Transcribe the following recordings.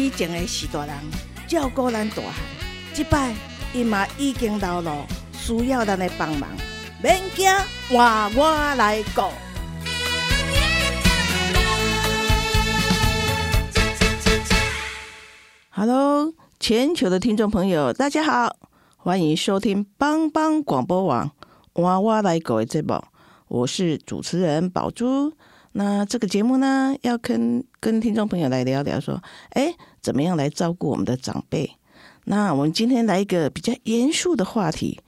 以前的许大人照顾咱大汉，即摆伊嘛已经老了，需要咱的帮忙，免惊，换我来顾。Hello，全球的听众朋友，大家好，欢迎收听帮帮广播网《娃娃来狗》的节目，我是主持人宝珠。那这个节目呢，要跟跟听众朋友来聊聊，说，哎，怎么样来照顾我们的长辈？那我们今天来一个比较严肃的话题，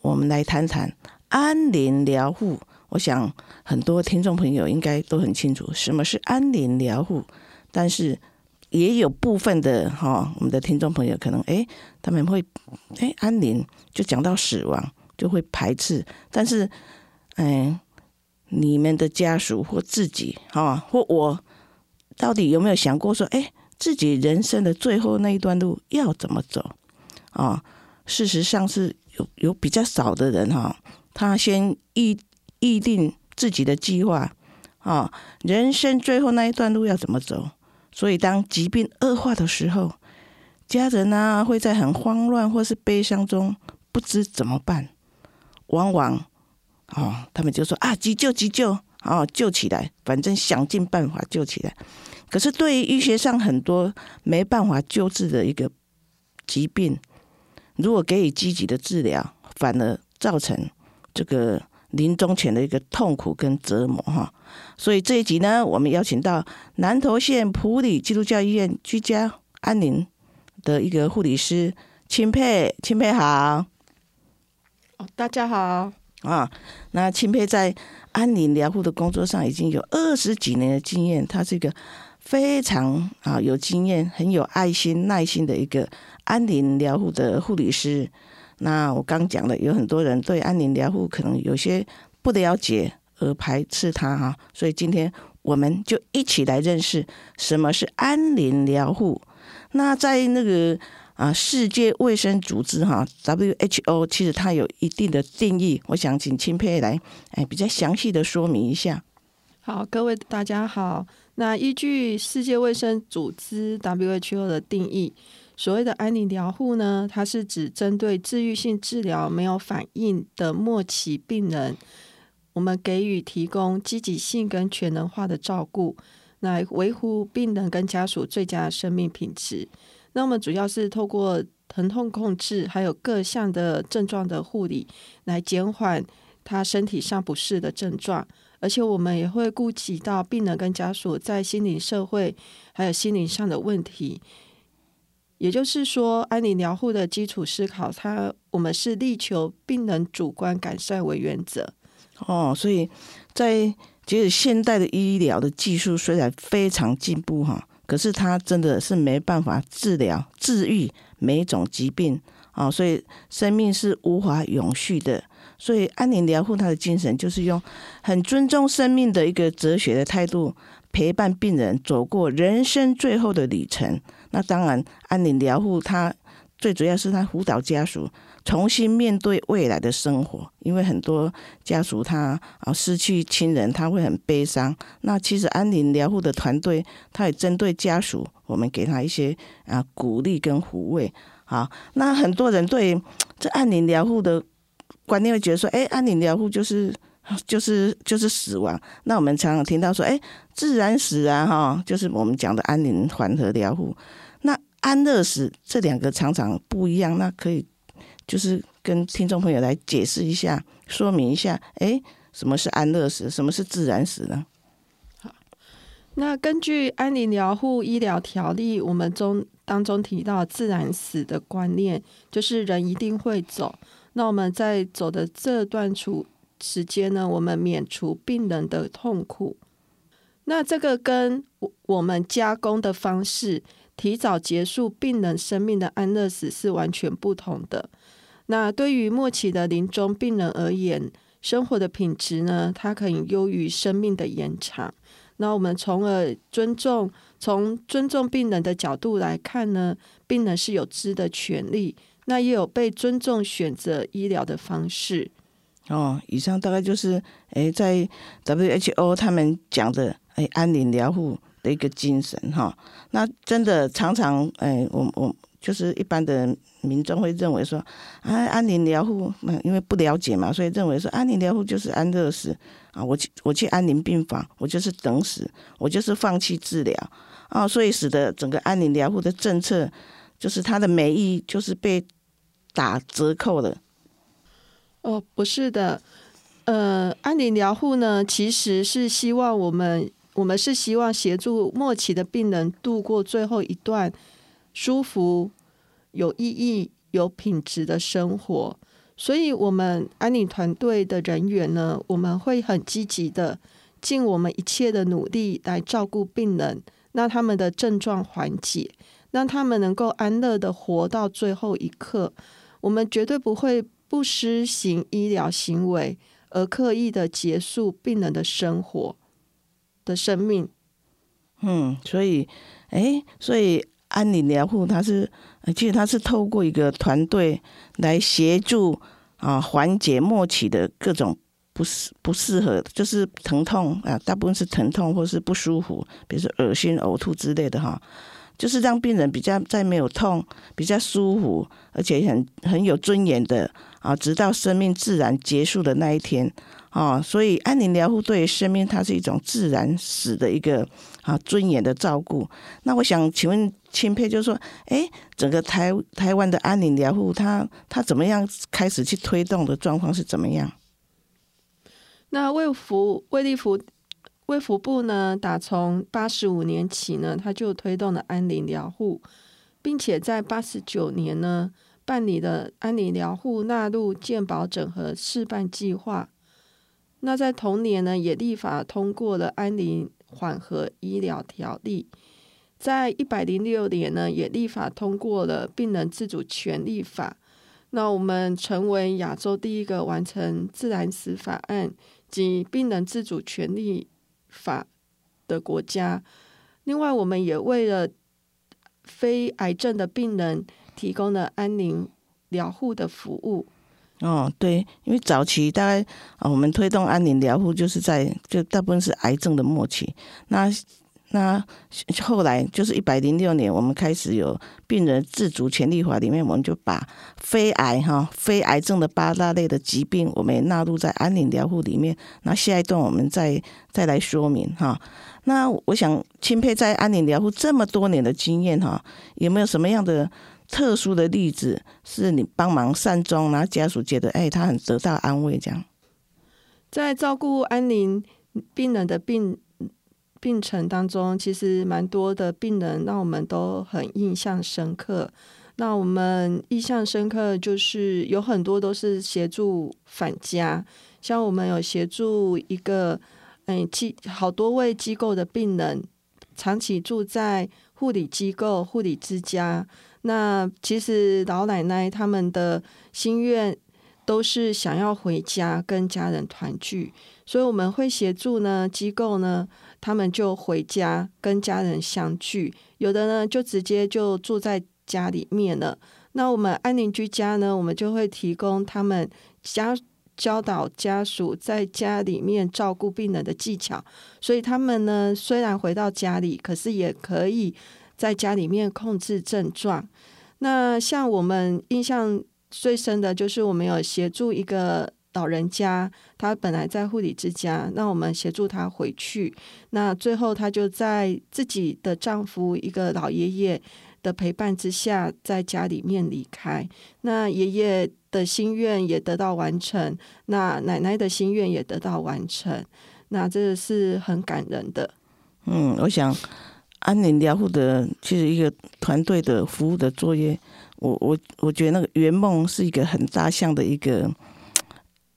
我们来谈谈安宁疗护。我想很多听众朋友应该都很清楚什么是安宁疗护，但是也有部分的哈，我们的听众朋友可能哎，他们会哎安宁就讲到死亡就会排斥，但是嗯。你们的家属或自己，哈，或我，到底有没有想过说，哎，自己人生的最后那一段路要怎么走？啊，事实上是有有比较少的人哈，他先预预定自己的计划，啊，人生最后那一段路要怎么走？所以当疾病恶化的时候，家人呢会在很慌乱或是悲伤中不知怎么办，往往。哦，他们就说啊，急救急救，哦，救起来，反正想尽办法救起来。可是对于医学上很多没办法救治的一个疾病，如果给予积极的治疗，反而造成这个临终前的一个痛苦跟折磨哈。所以这一集呢，我们邀请到南投县普里基督教医院居家安宁的一个护理师钦佩，钦佩好。哦，大家好。啊，那钦佩在安宁疗护的工作上已经有二十几年的经验，他是一个非常啊有经验、很有爱心、耐心的一个安宁疗护的护理师。那我刚讲了，有很多人对安宁疗护可能有些不了解而排斥他哈，所以今天我们就一起来认识什么是安宁疗护。那在那个。啊，世界卫生组织哈，WHO，其实它有一定的定义。我想请钦佩来，哎，比较详细的说明一下。好，各位大家好。那依据世界卫生组织 WHO 的定义，所谓的安宁疗护呢，它是指针对治愈性治疗没有反应的末期病人，我们给予提供积极性跟全能化的照顾，来维护病人跟家属最佳生命品质。那我们主要是透过疼痛控制，还有各项的症状的护理，来减缓他身体上不适的症状。而且我们也会顾及到病人跟家属在心理、社会还有心灵上的问题。也就是说，安宁疗护的基础思考，它我们是力求病人主观改善为原则。哦，所以在其实现代的医疗的技术虽然非常进步，哈。可是它真的是没办法治疗、治愈每一种疾病啊，所以生命是无法永续的。所以安宁疗护他的精神就是用很尊重生命的一个哲学的态度，陪伴病人走过人生最后的旅程。那当然，安宁疗护他最主要是他辅导家属。重新面对未来的生活，因为很多家属他啊失去亲人，他会很悲伤。那其实安宁疗护的团队，他也针对家属，我们给他一些啊鼓励跟抚慰。好，那很多人对这安宁疗护的观念会觉得说，哎，安宁疗护就是就是就是死亡。那我们常常听到说，哎，自然死啊，哈，就是我们讲的安宁缓和疗护。那安乐死这两个常常不一样，那可以。就是跟听众朋友来解释一下，说明一下，哎，什么是安乐死，什么是自然死呢？好，那根据安宁疗护医疗条例，我们中当中提到自然死的观念，就是人一定会走，那我们在走的这段处时间呢，我们免除病人的痛苦。那这个跟我我们加工的方式，提早结束病人生命的安乐死是完全不同的。那对于末期的临终病人而言，生活的品质呢，它可以优于生命的延长。那我们从而尊重，从尊重病人的角度来看呢，病人是有知的权利，那也有被尊重选择医疗的方式。哦，以上大概就是诶，在 WHO 他们讲的诶安宁疗护的一个精神哈。那真的常常诶，我我就是一般的民众会认为说啊，安宁疗护，因为不了解嘛，所以认为说安宁疗护就是安乐死啊。我去我去安宁病房，我就是等死，我就是放弃治疗啊。所以使得整个安宁疗护的政策，就是它的美意就是被打折扣了。哦，不是的，呃，安宁疗护呢，其实是希望我们，我们是希望协助末期的病人度过最后一段舒服、有意义、有品质的生活。所以，我们安宁团队的人员呢，我们会很积极的尽我们一切的努力来照顾病人，让他们的症状缓解，让他们能够安乐的活到最后一刻。我们绝对不会。不施行医疗行为而刻意的结束病人的生活的生命，嗯，所以，哎，所以安宁疗护它是，其实它是透过一个团队来协助啊，缓解末期的各种不适不适合，就是疼痛啊，大部分是疼痛或是不舒服，比如说恶心、呕吐之类的哈。就是让病人比较在没有痛、比较舒服，而且很很有尊严的啊，直到生命自然结束的那一天啊。所以安宁疗护对于生命，它是一种自然死的一个啊尊严的照顾。那我想请问钦佩，就是说，哎，整个台台湾的安宁疗护，它它怎么样开始去推动的状况是怎么样？那卫福卫立福。卫福部呢，打从八十五年起呢，他就推动了安宁疗护，并且在八十九年呢，办理了安宁疗护纳入健保整合示范计划。那在同年呢，也立法通过了安宁缓和医疗条例。在一百零六年呢，也立法通过了病人自主权利法。那我们成为亚洲第一个完成自然死法案及病人自主权利。法的国家，另外，我们也为了非癌症的病人提供了安宁疗护的服务。哦，对，因为早期大概啊，我们推动安宁疗护，就是在就大部分是癌症的末期，那。那后来就是一百零六年，我们开始有病人自主权利法里面，我们就把非癌哈非癌症的八大类的疾病，我们也纳入在安宁疗护里面。那下一段我们再再来说明哈。那我想钦佩在安宁疗护这么多年的经验哈，有没有什么样的特殊的例子，是你帮忙善终，然后家属觉得哎他很得到安慰这样？在照顾安宁病人的病。病程当中，其实蛮多的病人让我们都很印象深刻。那我们印象深刻就是有很多都是协助返家，像我们有协助一个嗯机好多位机构的病人，长期住在护理机构、护理之家。那其实老奶奶他们的心愿都是想要回家跟家人团聚，所以我们会协助呢机构呢。他们就回家跟家人相聚，有的呢就直接就住在家里面了。那我们安宁居家呢，我们就会提供他们家教导家属在家里面照顾病人的技巧，所以他们呢虽然回到家里，可是也可以在家里面控制症状。那像我们印象最深的就是我们有协助一个。老人家，他本来在护理之家，那我们协助他回去。那最后，他就在自己的丈夫一个老爷爷的陪伴之下，在家里面离开。那爷爷的心愿也得到完成，那奶奶的心愿也得到完成。那这个是很感人的。嗯，我想安宁疗护的其实一个团队的服务的作业，我我我觉得那个圆梦是一个很大项的一个。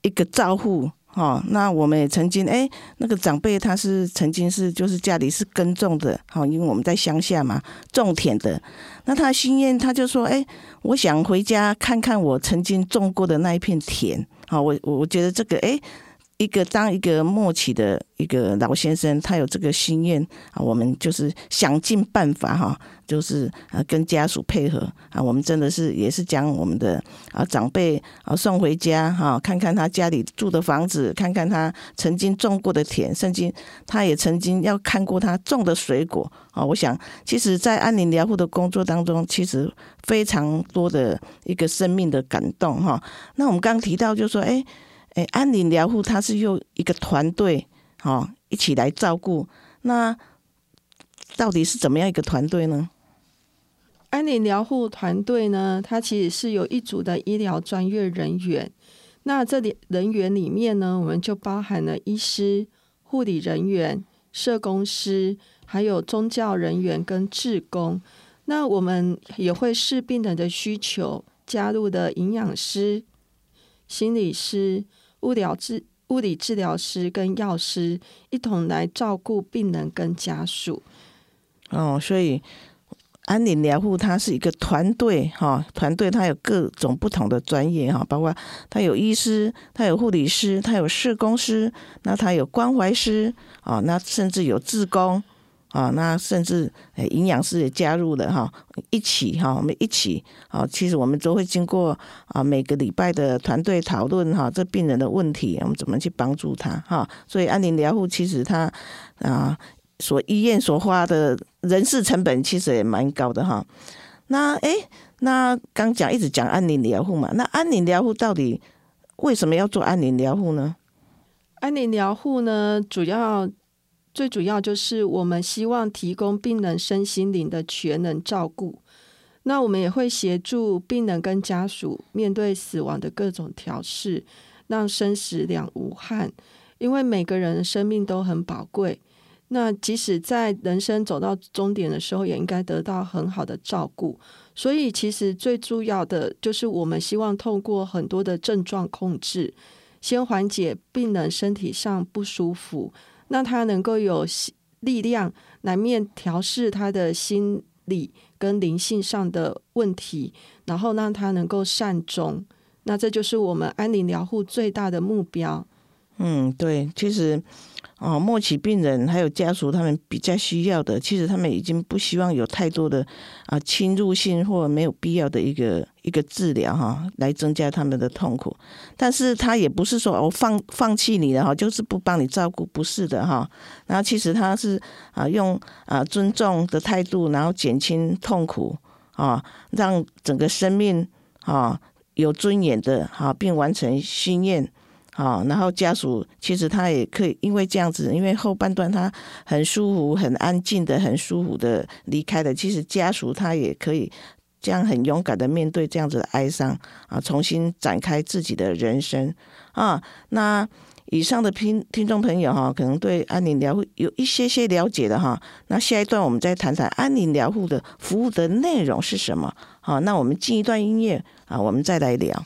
一个照护哦，那我们也曾经哎，那个长辈他是曾经是就是家里是耕种的，好，因为我们在乡下嘛，种田的。那他心愿他就说，哎，我想回家看看我曾经种过的那一片田。好，我我我觉得这个哎。一个当一个默契的一个老先生，他有这个心愿啊，我们就是想尽办法哈，就是啊跟家属配合啊，我们真的是也是将我们的啊长辈啊送回家哈，看看他家里住的房子，看看他曾经种过的田，甚至他也曾经要看过他种的水果啊。我想，其实，在安宁疗护的工作当中，其实非常多的一个生命的感动哈。那我们刚刚提到，就说哎。哎，安宁疗护它是用一个团队，哦，一起来照顾。那到底是怎么样一个团队呢？安宁疗护团队呢，它其实是有一组的医疗专业人员。那这里人员里面呢，我们就包含了医师、护理人员、社工师，还有宗教人员跟志工。那我们也会视病人的需求，加入的营养师、心理师。物疗治物理治疗师跟药师一同来照顾病人跟家属。哦，所以安宁疗护它是一个团队哈，团队它有各种不同的专业哈，包括它有医师，它有护理师，它有社工师，那它有关怀师啊，那甚至有志工。啊，那甚至营养师也加入了哈，一起哈，我们一起啊，其实我们都会经过啊每个礼拜的团队讨论哈，这病人的问题，我们怎么去帮助他哈。所以安宁疗护其实他啊，所医院所花的人事成本其实也蛮高的哈。那哎，那刚讲一直讲安宁疗护嘛，那安宁疗护到底为什么要做安宁疗护呢？安宁疗护呢，主要。最主要就是我们希望提供病人身心灵的全能照顾，那我们也会协助病人跟家属面对死亡的各种调试，让生死两无憾。因为每个人的生命都很宝贵，那即使在人生走到终点的时候，也应该得到很好的照顾。所以，其实最重要的就是我们希望透过很多的症状控制，先缓解病人身体上不舒服。让他能够有力量来面调试他的心理跟灵性上的问题，然后让他能够善终。那这就是我们安宁疗护最大的目标。嗯，对，其实。哦，末期病人还有家属，他们比较需要的，其实他们已经不希望有太多的啊侵入性或没有必要的一个一个治疗哈，来增加他们的痛苦。但是他也不是说我放放弃你了哈，就是不帮你照顾，不是的哈。然后其实他是啊用啊尊重的态度，然后减轻痛苦啊，让整个生命啊有尊严的哈，并完成心愿。好，然后家属其实他也可以，因为这样子，因为后半段他很舒服、很安静的、很舒服的离开的，其实家属他也可以这样很勇敢的面对这样子的哀伤啊，重新展开自己的人生啊。那以上的听听众朋友哈，可能对安宁疗护有一些些了解的哈。那下一段我们再谈谈安宁疗护的服务的内容是什么？好，那我们进一段音乐啊，我们再来聊。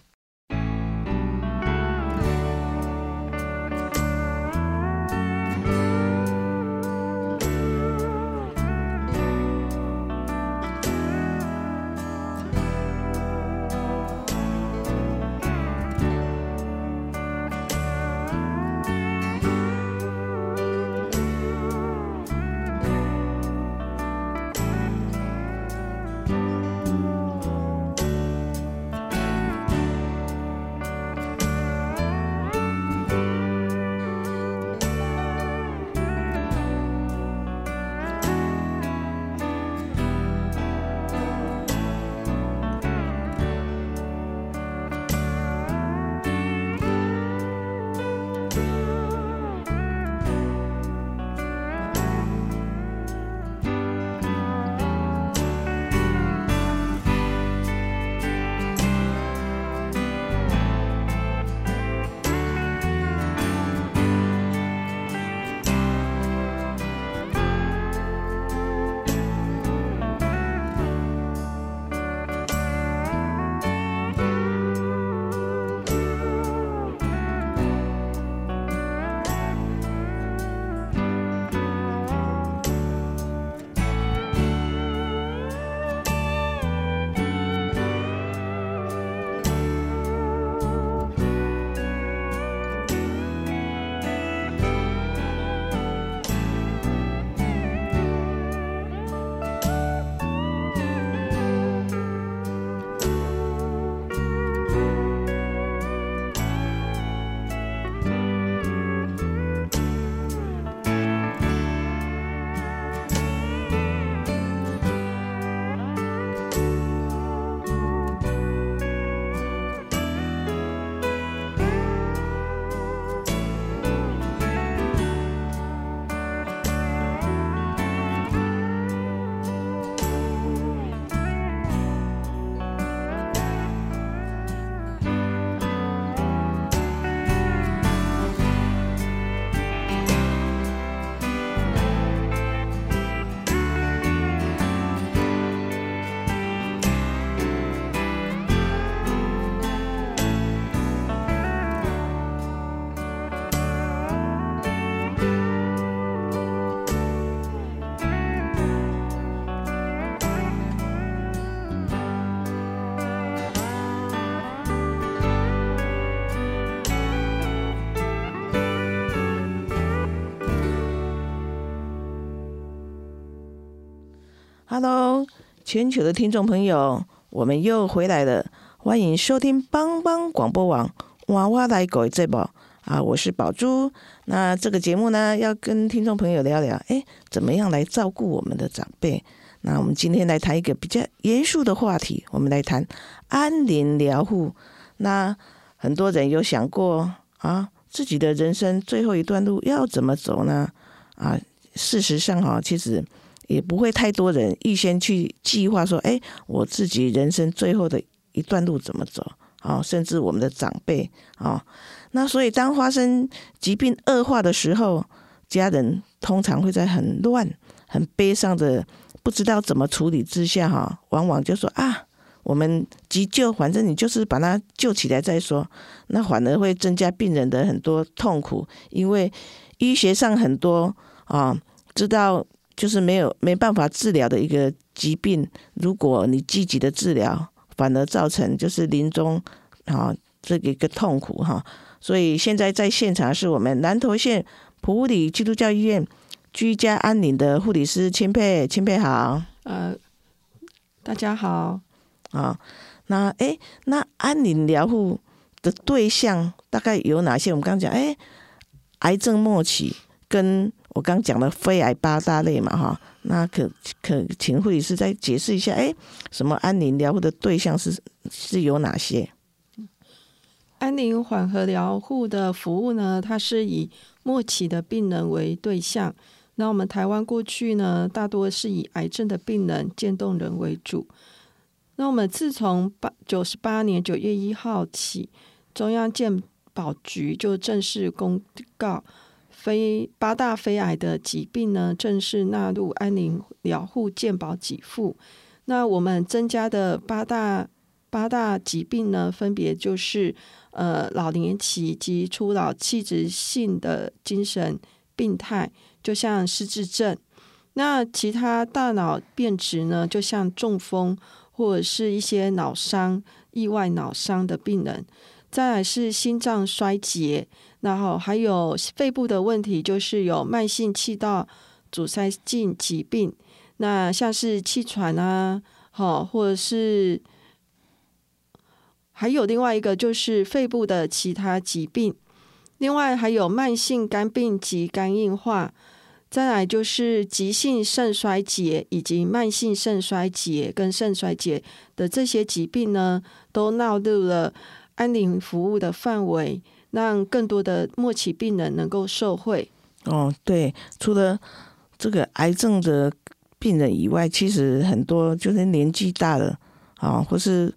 全球的听众朋友，我们又回来了，欢迎收听帮帮广播网娃娃来狗这宝啊，我是宝珠。那这个节目呢，要跟听众朋友聊聊，哎，怎么样来照顾我们的长辈？那我们今天来谈一个比较严肃的话题，我们来谈安宁疗护。那很多人有想过啊，自己的人生最后一段路要怎么走呢？啊，事实上哈，其实。也不会太多人预先去计划说，哎，我自己人生最后的一段路怎么走啊？甚至我们的长辈啊，那所以当发生疾病恶化的时候，家人通常会在很乱、很悲伤的不知道怎么处理之下，哈，往往就说啊，我们急救，反正你就是把他救起来再说，那反而会增加病人的很多痛苦，因为医学上很多啊，知道。就是没有没办法治疗的一个疾病，如果你积极的治疗，反而造成就是临终啊这个一个痛苦哈。所以现在在现场是我们南投县普里基督教医院居家安宁的护理师钦佩，钦佩好。呃，大家好。啊，那哎，那安宁疗护的对象大概有哪些？我们刚刚讲，哎，癌症末期跟。我刚讲的肺癌八大类嘛，哈，那可可请护理师再解释一下，哎，什么安宁疗护的对象是是有哪些？安宁缓和疗护的服务呢，它是以末期的病人为对象。那我们台湾过去呢，大多是以癌症的病人、渐冻人为主。那我们自从八九十八年九月一号起，中央健保局就正式公告。非八大非癌的疾病呢，正式纳入安宁疗护健保给付。那我们增加的八大八大疾病呢，分别就是呃老年期及初老器质性的精神病态，就像失智症；那其他大脑变质呢，就像中风或者是一些脑伤、意外脑伤的病人。再来是心脏衰竭。然后还有肺部的问题，就是有慢性气道阻塞性疾病，那像是气喘啊，好，或者是还有另外一个就是肺部的其他疾病，另外还有慢性肝病及肝硬化，再来就是急性肾衰竭以及慢性肾衰竭跟肾衰竭的这些疾病呢，都纳入了安宁服务的范围。让更多的末期病人能够受惠。哦，对，除了这个癌症的病人以外，其实很多就是年纪大了啊，或是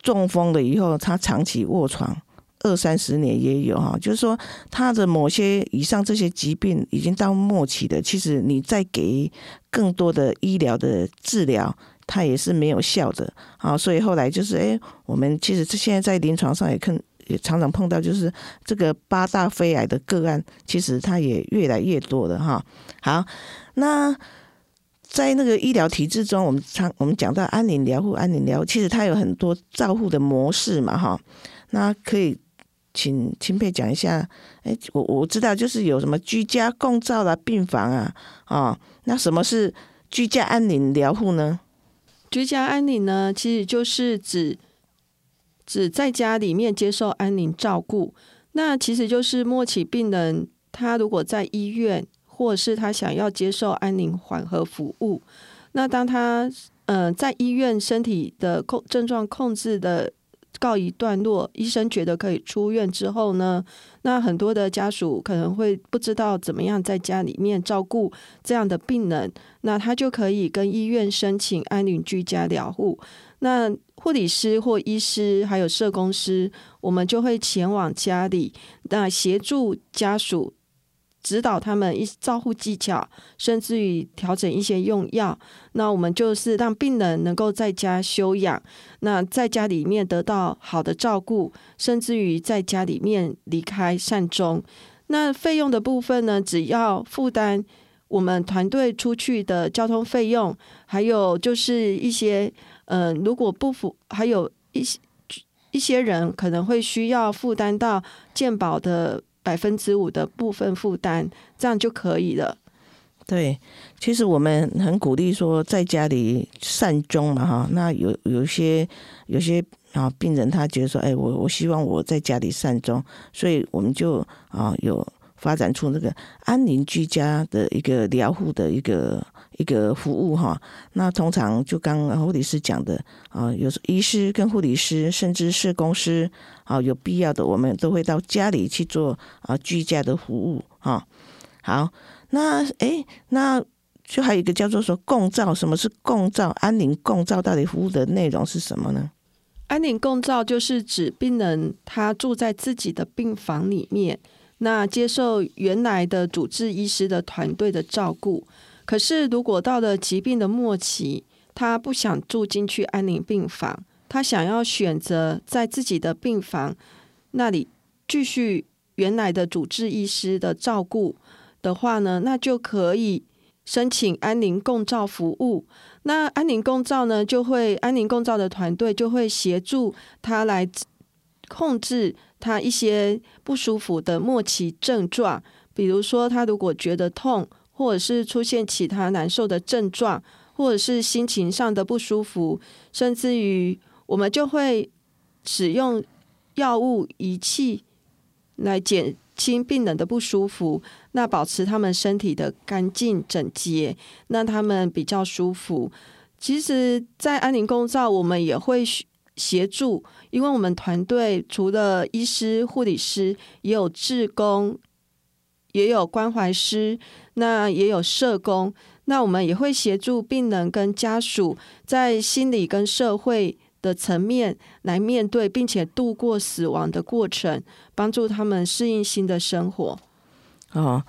中风了以后，他长期卧床二三十年也有哈。就是说，他的某些以上这些疾病已经到末期的，其实你再给更多的医疗的治疗，它也是没有效的啊。所以后来就是，哎，我们其实现在在临床上也看。也常常碰到，就是这个八大肺癌的个案，其实它也越来越多了哈。好，那在那个医疗体制中，我们常我们讲到安宁疗护，安宁疗其实它有很多照护的模式嘛哈。那可以请钦佩讲一下，哎，我我知道就是有什么居家共照啦、病房啊，啊，那什么是居家安宁疗护呢？居家安宁呢，其实就是指。只在家里面接受安宁照顾，那其实就是末期病人，他如果在医院，或者是他想要接受安宁缓和服务，那当他呃在医院身体的控症状控制的告一段落，医生觉得可以出院之后呢，那很多的家属可能会不知道怎么样在家里面照顾这样的病人，那他就可以跟医院申请安宁居家疗护。那护理师或医师还有社工师，我们就会前往家里，那协助家属指导他们一照护技巧，甚至于调整一些用药。那我们就是让病人能够在家休养，那在家里面得到好的照顾，甚至于在家里面离开善终。那费用的部分呢，只要负担我们团队出去的交通费用，还有就是一些。嗯，如果不符，还有一些一些人可能会需要负担到健保的百分之五的部分负担，这样就可以了。对，其实我们很鼓励说在家里善终嘛哈。那有有些有些啊病人他觉得说，哎，我我希望我在家里善终，所以我们就啊有发展出那个安宁居家的一个疗护的一个一个服务哈。那通常就刚护理师讲的啊，有医师跟护理师，甚至社工师啊，有必要的我们都会到家里去做啊居家的服务哈。好。那哎，那就还有一个叫做说共照，什么是共照？安宁共照到底服务的内容是什么呢？安宁共照就是指病人他住在自己的病房里面，那接受原来的主治医师的团队的照顾。可是如果到了疾病的末期，他不想住进去安宁病房，他想要选择在自己的病房那里继续原来的主治医师的照顾。的话呢，那就可以申请安宁共照服务。那安宁共照呢，就会安宁共照的团队就会协助他来控制他一些不舒服的末期症状，比如说他如果觉得痛，或者是出现其他难受的症状，或者是心情上的不舒服，甚至于我们就会使用药物仪器来减。轻病人的不舒服，那保持他们身体的干净整洁，那他们比较舒服。其实，在安宁公照，我们也会协助，因为我们团队除了医师、护理师，也有志工，也有关怀师，那也有社工，那我们也会协助病人跟家属在心理跟社会。的层面来面对，并且度过死亡的过程，帮助他们适应新的生活。哦，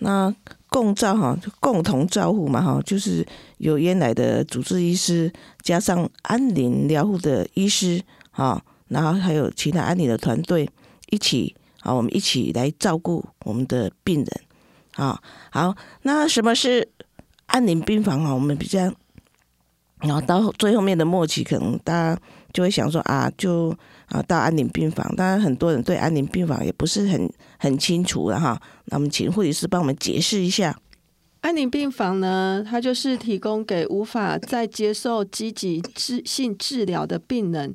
那共照哈，共同照护嘛哈，就是有原来的主治医师，加上安宁疗护的医师啊，然后还有其他安宁的团队一起啊，我们一起来照顾我们的病人啊。好，那什么是安宁病房啊？我们比较。然后到最后面的末期，可能大家就会想说啊，就啊到安宁病房。当然，很多人对安宁病房也不是很很清楚了哈。那我们请护理师帮我们解释一下。安宁病房呢，它就是提供给无法再接受积极治性治疗的病人，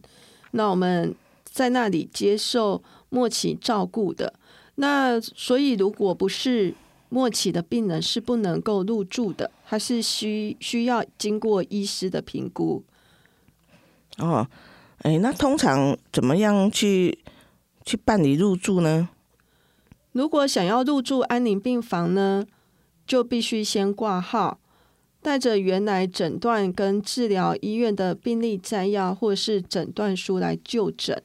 那我们在那里接受末期照顾的。那所以，如果不是末期的病人是不能够入住的，他是需需要经过医师的评估。哦，哎，那通常怎么样去去办理入住呢？如果想要入住安宁病房呢，就必须先挂号，带着原来诊断跟治疗医院的病历摘要或是诊断书来就诊。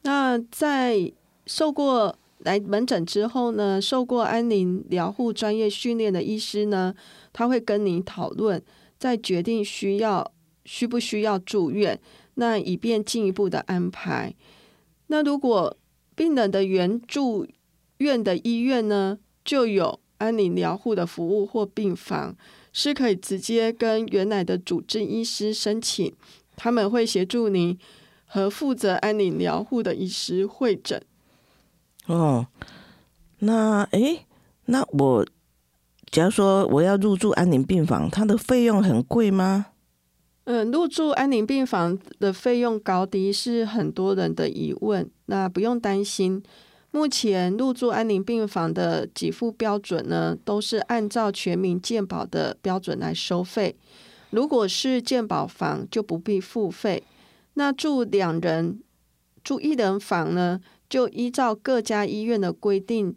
那在受过。来门诊之后呢，受过安宁疗护专业训练的医师呢，他会跟你讨论，再决定需要需不需要住院，那以便进一步的安排。那如果病人的原住院的医院呢，就有安宁疗护的服务或病房，是可以直接跟原来的主治医师申请，他们会协助您和负责安宁疗护的医师会诊。哦，那诶，那我假如说我要入住安宁病房，它的费用很贵吗？嗯，入住安宁病房的费用高低是很多人的疑问。那不用担心，目前入住安宁病房的给付标准呢，都是按照全民健保的标准来收费。如果是健保房，就不必付费。那住两人、住一人房呢？就依照各家医院的规定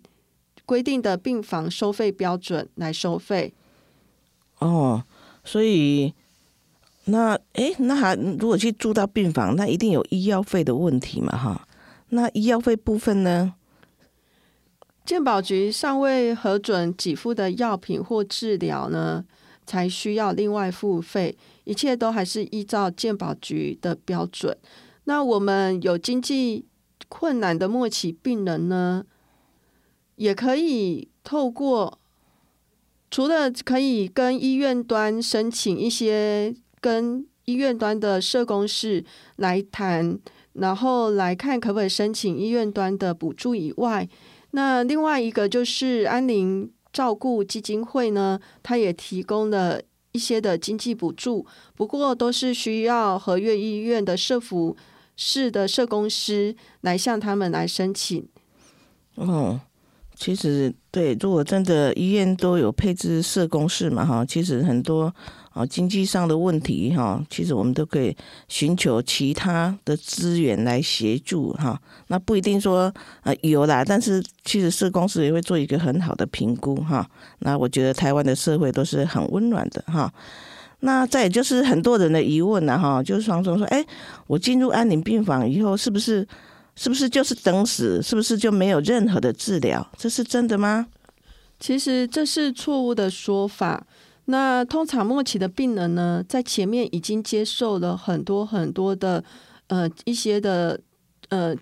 规定的病房收费标准来收费。哦，所以那哎，那还如果去住到病房，那一定有医药费的问题嘛？哈，那医药费部分呢？健保局尚未核准给付的药品或治疗呢，才需要另外付费。一切都还是依照健保局的标准。那我们有经济。困难的末期病人呢，也可以透过除了可以跟医院端申请一些跟医院端的社工室来谈，然后来看可不可以申请医院端的补助以外，那另外一个就是安宁照顾基金会呢，它也提供了一些的经济补助，不过都是需要合约医院的社服室的社工师来向他们来申请。哦，其实对，如果真的医院都有配置社工室嘛，哈，其实很多啊经济上的问题哈，其实我们都可以寻求其他的资源来协助哈。那不一定说啊有啦，但是其实社工室也会做一个很好的评估哈。那我觉得台湾的社会都是很温暖的哈。那再就是很多人的疑问了哈，就是双双说，哎，我进入安宁病房以后是不是？是不是就是等死？是不是就没有任何的治疗？这是真的吗？其实这是错误的说法。那通常末期的病人呢，在前面已经接受了很多很多的呃一些的呃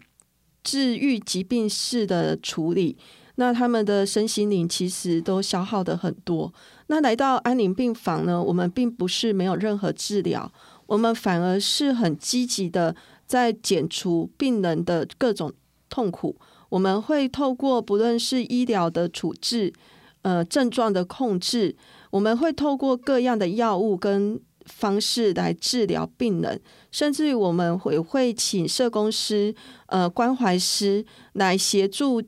治愈疾病式的处理，那他们的身心灵其实都消耗的很多。那来到安宁病房呢，我们并不是没有任何治疗，我们反而是很积极的。在减除病人的各种痛苦，我们会透过不论是医疗的处置、呃症状的控制，我们会透过各样的药物跟方式来治疗病人，甚至于我们会会请社工师、呃关怀师来协助，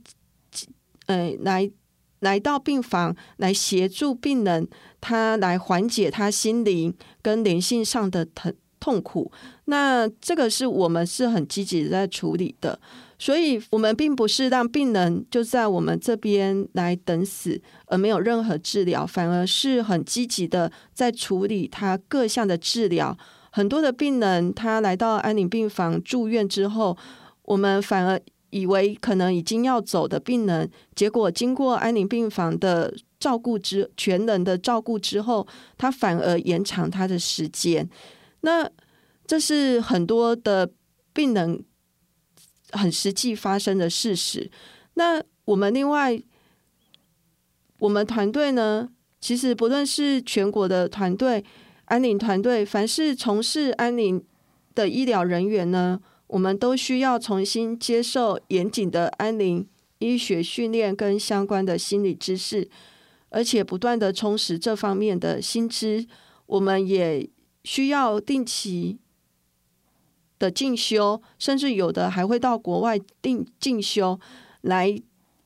呃来来到病房来协助病人，他来缓解他心灵跟灵性上的疼。痛苦，那这个是我们是很积极在处理的，所以我们并不是让病人就在我们这边来等死，而没有任何治疗，反而是很积极的在处理他各项的治疗。很多的病人他来到安宁病房住院之后，我们反而以为可能已经要走的病人，结果经过安宁病房的照顾之全人的照顾之后，他反而延长他的时间。那这是很多的病人很实际发生的事实。那我们另外，我们团队呢，其实不论是全国的团队、安宁团队，凡是从事安宁的医疗人员呢，我们都需要重新接受严谨的安宁医学训练跟相关的心理知识，而且不断的充实这方面的薪资。我们也。需要定期的进修，甚至有的还会到国外定进修，来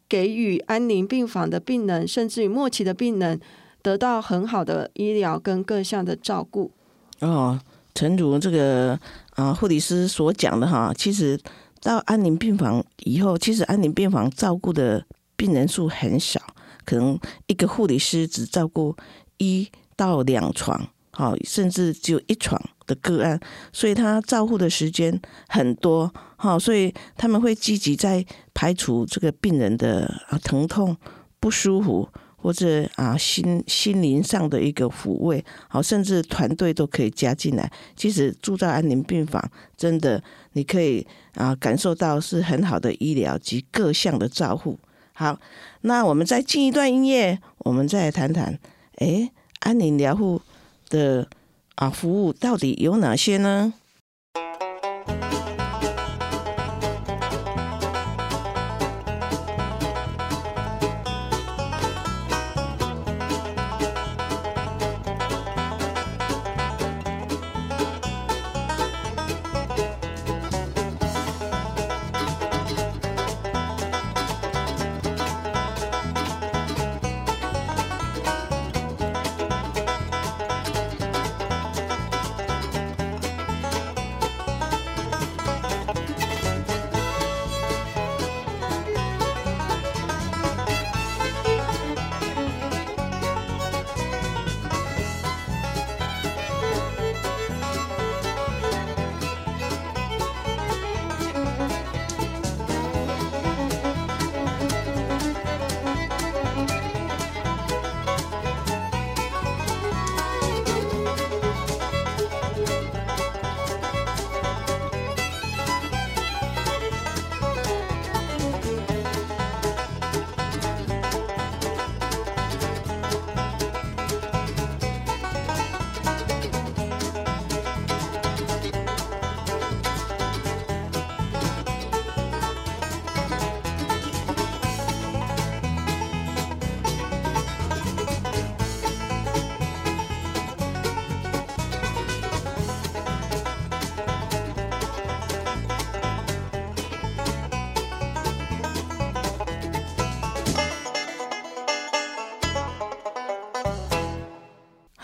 给予安宁病房的病人，甚至于末期的病人，得到很好的医疗跟各项的照顾。哦，诚如这个啊护理师所讲的哈，其实到安宁病房以后，其实安宁病房照顾的病人数很少，可能一个护理师只照顾一到两床。好，甚至只有一床的个案，所以他照护的时间很多。好，所以他们会积极在排除这个病人的啊疼痛、不舒服，或者啊心心灵上的一个抚慰。好，甚至团队都可以加进来。其实住在安宁病房，真的你可以啊感受到是很好的医疗及各项的照护。好，那我们再进一段音乐，我们再谈谈。哎，安宁疗护。的啊，服务到底有哪些呢？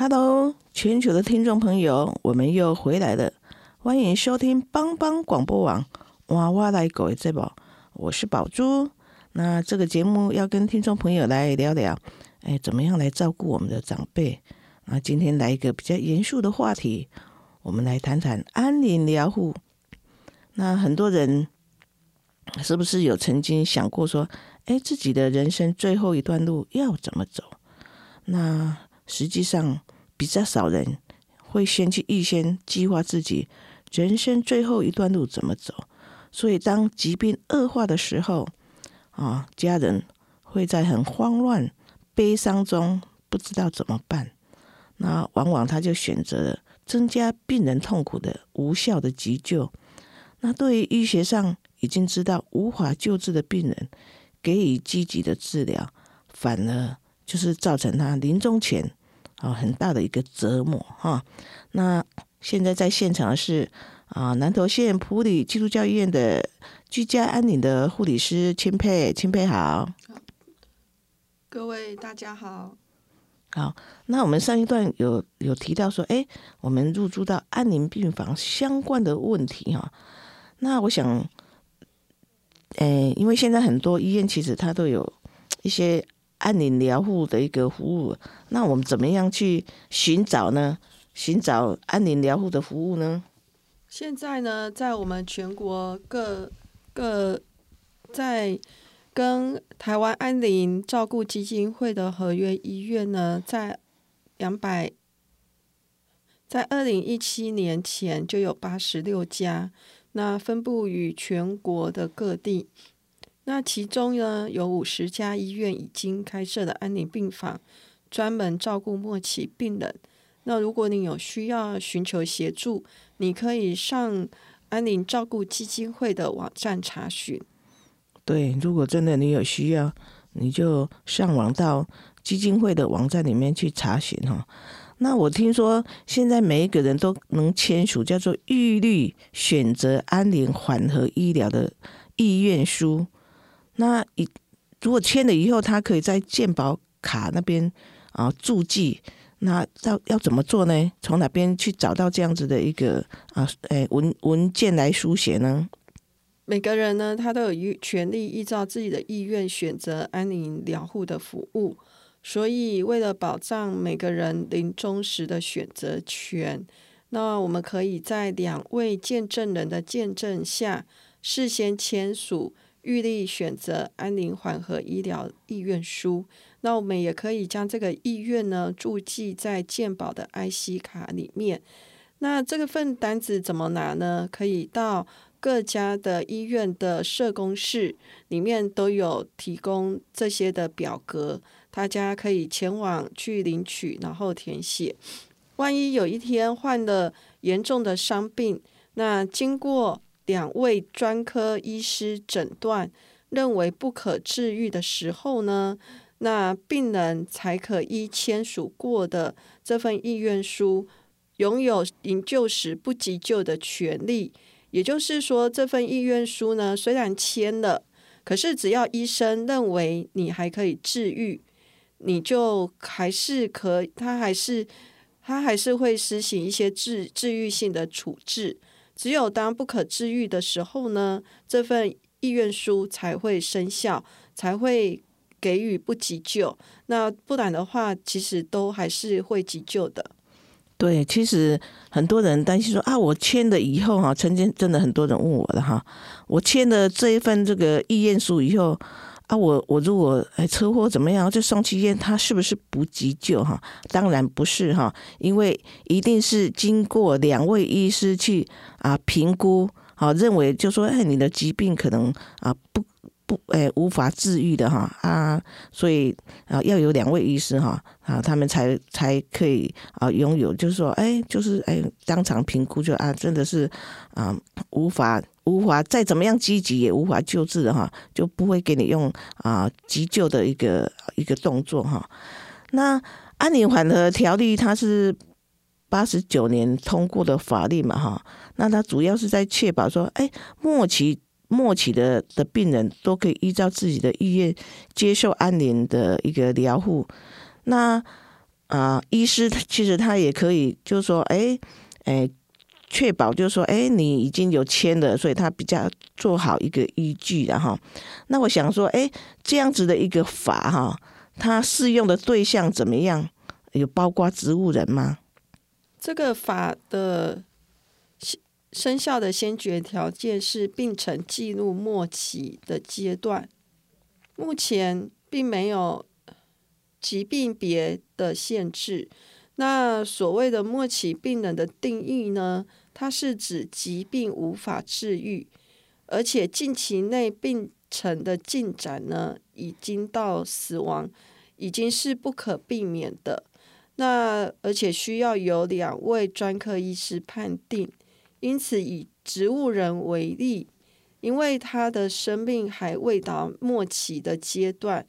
Hello，全球的听众朋友，我们又回来了，欢迎收听帮帮广播网娃娃来狗的节目，我是宝珠。那这个节目要跟听众朋友来聊聊，哎，怎么样来照顾我们的长辈？那今天来一个比较严肃的话题，我们来谈谈安宁疗护。那很多人是不是有曾经想过说，哎，自己的人生最后一段路要怎么走？那实际上比较少人会先去预先计划自己人生最后一段路怎么走，所以当疾病恶化的时候，啊，家人会在很慌乱、悲伤中不知道怎么办，那往往他就选择了增加病人痛苦的无效的急救。那对于医学上已经知道无法救治的病人，给予积极的治疗，反而就是造成他临终前啊很大的一个折磨哈。那现在在现场的是啊南投县普里基督教医院的居家安宁的护理师钦佩，钦佩好。各位大家好。好，那我们上一段有有提到说，哎，我们入住到安宁病房相关的问题哈。那我想，诶，因为现在很多医院其实它都有一些安宁疗护的一个服务，那我们怎么样去寻找呢？寻找安宁疗护的服务呢？现在呢，在我们全国各各在跟台湾安宁照顾基金会的合约医院呢，在两百，在二零一七年前就有八十六家。那分布于全国的各地，那其中呢有五十家医院已经开设了安宁病房，专门照顾末期病人。那如果你有需要寻求协助，你可以上安宁照顾基金会的网站查询。对，如果真的你有需要，你就上网到基金会的网站里面去查询哈。那我听说现在每一个人都能签署叫做“预律选择安宁缓和医疗”的意愿书。那一如果签了以后，他可以在健保卡那边啊注记。那要要怎么做呢？从哪边去找到这样子的一个啊诶文文件来书写呢？每个人呢，他都有权利依照自己的意愿选择安宁疗护的服务。所以，为了保障每个人临终时的选择权，那我们可以在两位见证人的见证下，事先签署预立选择安宁缓和医疗意愿书。那我们也可以将这个意愿呢注记在健保的 IC 卡里面。那这个份单子怎么拿呢？可以到各家的医院的社工室里面都有提供这些的表格。大家可以前往去领取，然后填写。万一有一天患了严重的伤病，那经过两位专科医师诊断，认为不可治愈的时候呢，那病人才可依签署过的这份意愿书，拥有营救时不急救的权利。也就是说，这份意愿书呢，虽然签了，可是只要医生认为你还可以治愈。你就还是可，他还是他还是会实行一些治治愈性的处置。只有当不可治愈的时候呢，这份意愿书才会生效，才会给予不急救。那不然的话，其实都还是会急救的。对，其实很多人担心说啊，我签了以后哈，曾经真的很多人问我的哈，我签了这一份这个意愿书以后。啊，我我如果哎车祸怎么样，就送去医院，他是不是不急救哈？当然不是哈，因为一定是经过两位医师去啊评估，好认为就说哎你的疾病可能啊不。不，诶，无法治愈的哈啊，所以啊，要有两位医师哈啊，他们才才可以啊拥有，就是说，哎，就是哎，当场评估就啊，真的是啊，无法无法再怎么样积极也无法救治的哈，就不会给你用啊急救的一个一个动作哈。那安宁缓和条例它是八十九年通过的法律嘛哈，那它主要是在确保说，哎，末期。末期的的病人都可以依照自己的意愿接受安宁的一个疗护。那啊、医师他其实他也可以，就是说，哎，哎，确保就是说，哎，你已经有签了，所以他比较做好一个依据的哈。那我想说，哎，这样子的一个法哈，它适用的对象怎么样？有包括植物人吗？这个法的生生效的先决条件是病程记录末期的阶段，目前并没有疾病别的限制。那所谓的末期病人的定义呢？它是指疾病无法治愈，而且近期内病程的进展呢，已经到死亡，已经是不可避免的。那而且需要有两位专科医师判定，因此以植物人为例，因为他的生命还未到末期的阶段，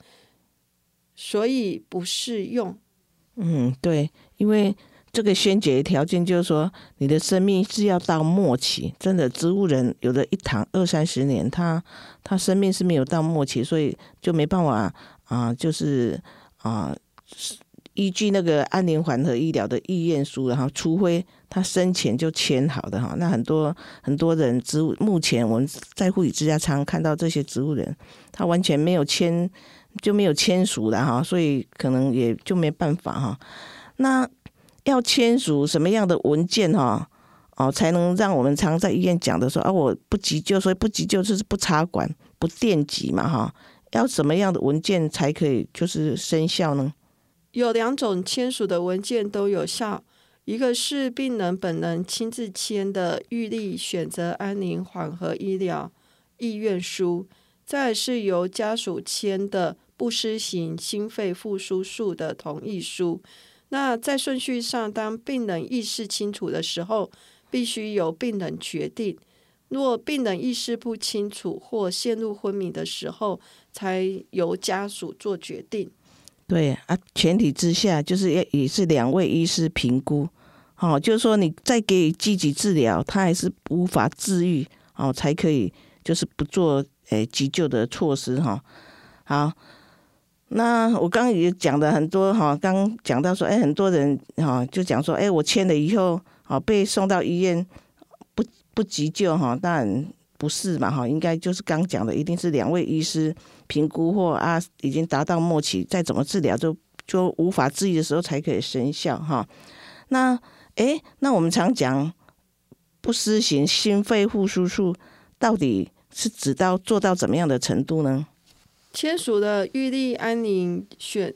所以不适用。嗯，对，因为这个先决条件就是说，你的生命是要到末期。真的，植物人有的一躺二三十年，他他生命是没有到末期，所以就没办法啊、就是啊、依据那个安宁缓和医疗的意愿书，然后除非他生前就签好的哈，那很多很多人植物目前我们在护理之家常看到这些植物人，他完全没有签就没有签署的哈，所以可能也就没办法哈。那要签署什么样的文件哈？哦，才能让我们常在医院讲的说啊，我不急救，所以不急救就是不插管、不电击嘛哈。要什么样的文件才可以就是生效呢？有两种签署的文件都有效，一个是病人本人亲自签的预立选择安宁缓和医疗意愿书，再是由家属签的不施行心肺复苏术的同意书。那在顺序上，当病人意识清楚的时候，必须由病人决定；若病人意识不清楚或陷入昏迷的时候，才由家属做决定。对啊，前提之下就是也也是两位医师评估，哦，就是说你再给予积极治疗，他还是无法治愈，哦，才可以就是不做诶急救的措施哈、好，那我刚刚也讲的很多哈，刚讲到说，哎，很多人哈就讲说，哎，我签了以后，哦，被送到医院不不急救哈，当然不是嘛哈，应该就是刚讲的，一定是两位医师评估或啊已经达到末期，再怎么治疗就就无法治愈的时候才可以生效哈。那诶，那我们常讲不施行心肺复苏术，到底是指到做到怎么样的程度呢？签署的预立安宁选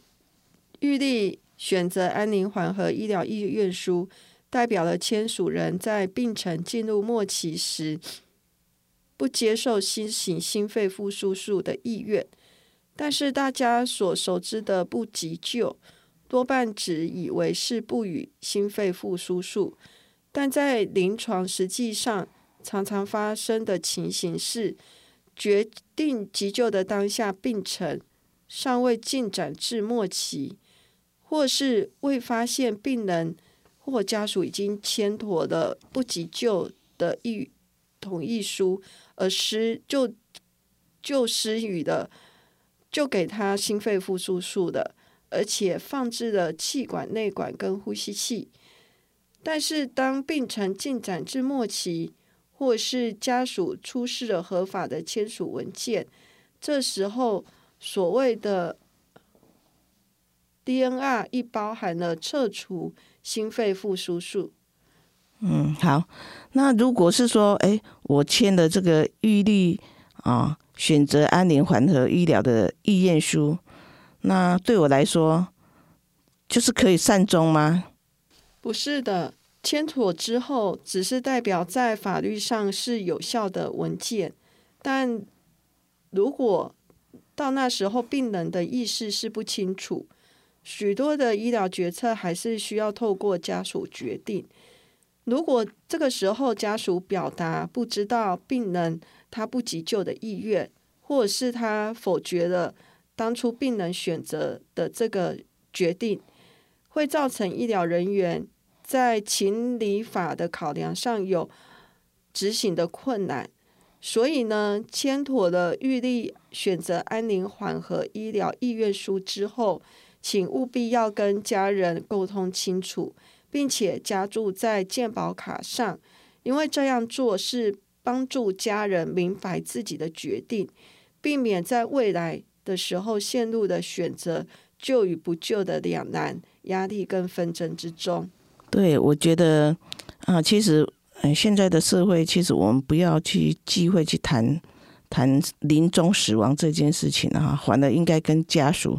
预立选择安宁缓和医疗意愿书，代表了签署人在病程进入末期时不接受新型心肺复苏术的意愿。但是大家所熟知的不急救，多半只以为是不予心肺复苏术，但在临床实际上常常发生的情形是。决定急救的当下，病程尚未进展至末期，或是未发现病人或家属已经签妥的不急救的意同意书，而施就就施予的就给他心肺复苏术的，而且放置了气管、内管跟呼吸器。但是当病程进展至末期，或是家属出示了合法的签署文件，这时候所谓的 DNR 亦包含了撤除心肺复苏术。嗯，好。那如果是说，哎，我签了这个预立啊，选择安宁缓和医疗的意愿书，那对我来说，就是可以善终吗？不是的，签妥之后，只是代表在法律上是有效的文件，但如果到那时候病人的意识是不清楚，许多的医疗决策还是需要透过家属决定。如果这个时候家属表达不知道病人他不急救的意愿，或者是他否决了当初病人选择的这个决定，会造成医疗人员在情理法的考量上有执行的困难。所以呢，签妥了预立选择安宁缓和医疗意愿书之后，请务必要跟家人沟通清楚，并且加注在健保卡上，因为这样做是帮助家人明白自己的决定，避免在未来的时候陷入的选择救与不救的两难、压力跟纷争之中。对，我觉得啊，其实嗯，现在的社会，其实我们不要去忌讳去谈谈临终死亡这件事情啊，反而应该跟家属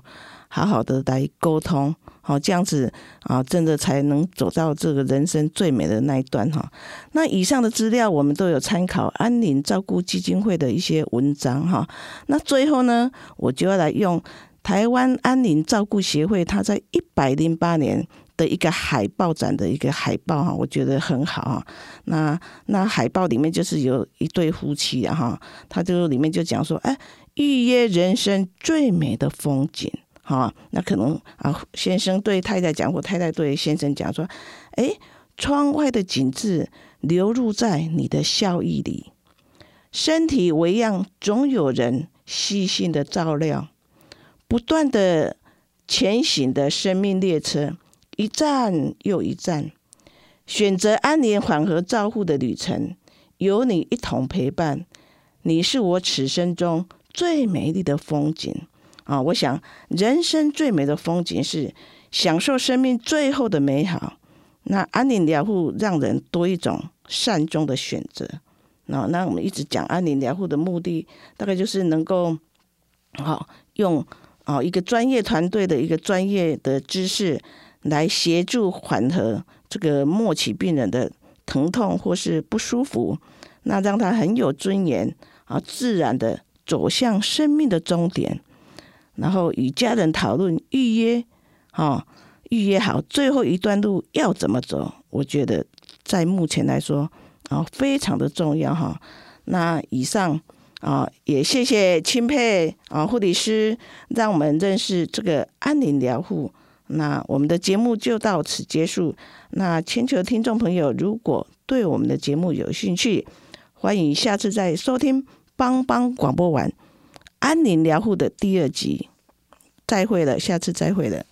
好好的来沟通，好这样子啊，真的才能走到这个人生最美的那一段哈。那以上的资料我们都有参考安宁照顾基金会的一些文章哈。那最后呢，我就要来用台湾安宁照顾协会，它在一百零八年。的一个海报展的一个海报哈，我觉得很好哈。那那海报里面就是有一对夫妻啊哈，他就里面就讲说，哎，预约人生最美的风景哈。那可能啊，先生对太太讲，或太太对先生讲说，哎，窗外的景致流入在你的笑意里，身体为样，总有人细心的照料，不断的前行的生命列车。一站又一站，选择安宁缓和照护的旅程，有你一同陪伴，你是我此生中最美丽的风景啊！我想，人生最美的风景是享受生命最后的美好。那安宁疗护让人多一种善终的选择。那那我们一直讲安宁疗护的目的，大概就是能够好用啊一个专业团队的一个专业的知识。来协助缓和这个末期病人的疼痛或是不舒服，那让他很有尊严啊，自然的走向生命的终点，然后与家人讨论预约，哈，预约好最后一段路要怎么走？我觉得在目前来说啊，非常的重要哈。那以上啊，也谢谢钦佩啊护理师，让我们认识这个安宁疗护。那我们的节目就到此结束。那全球听众朋友，如果对我们的节目有兴趣，欢迎下次再收听邦邦广播完安宁疗护的第二集。再会了，下次再会了。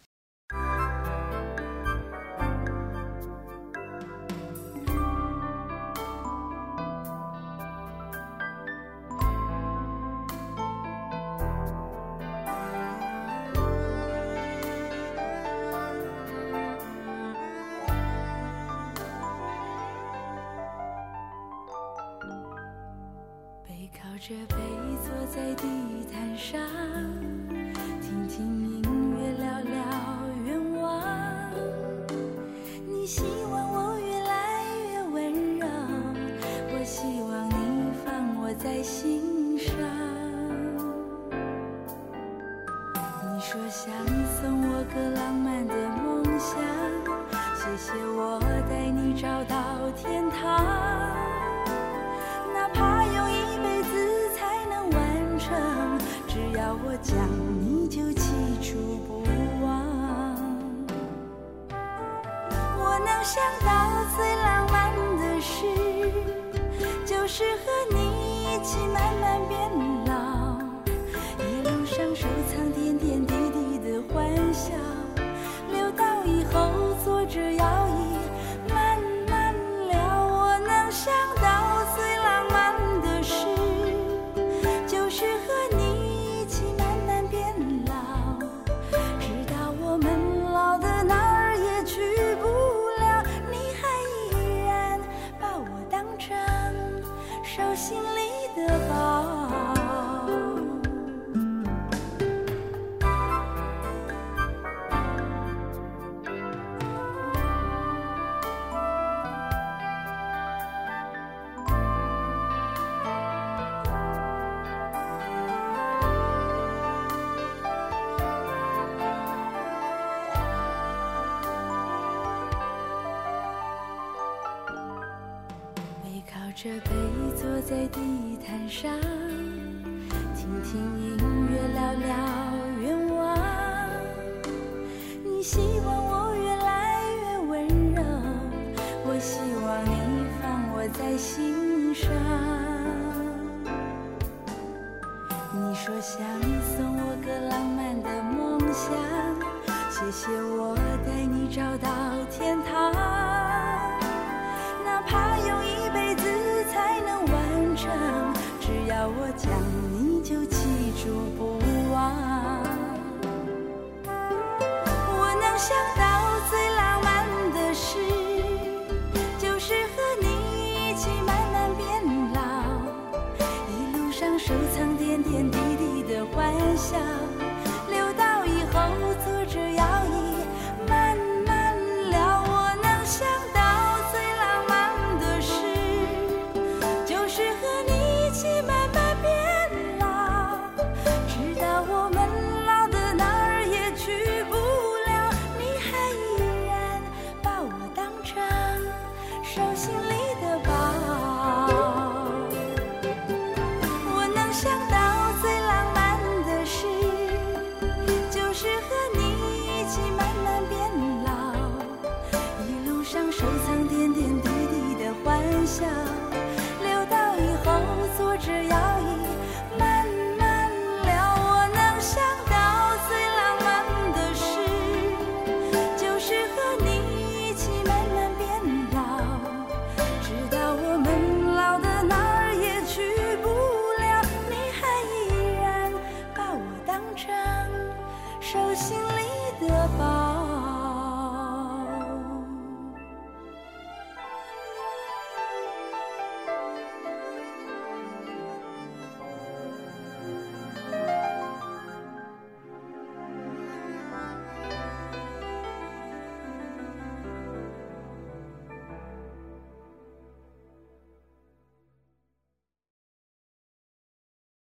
上收藏点点滴滴的欢笑。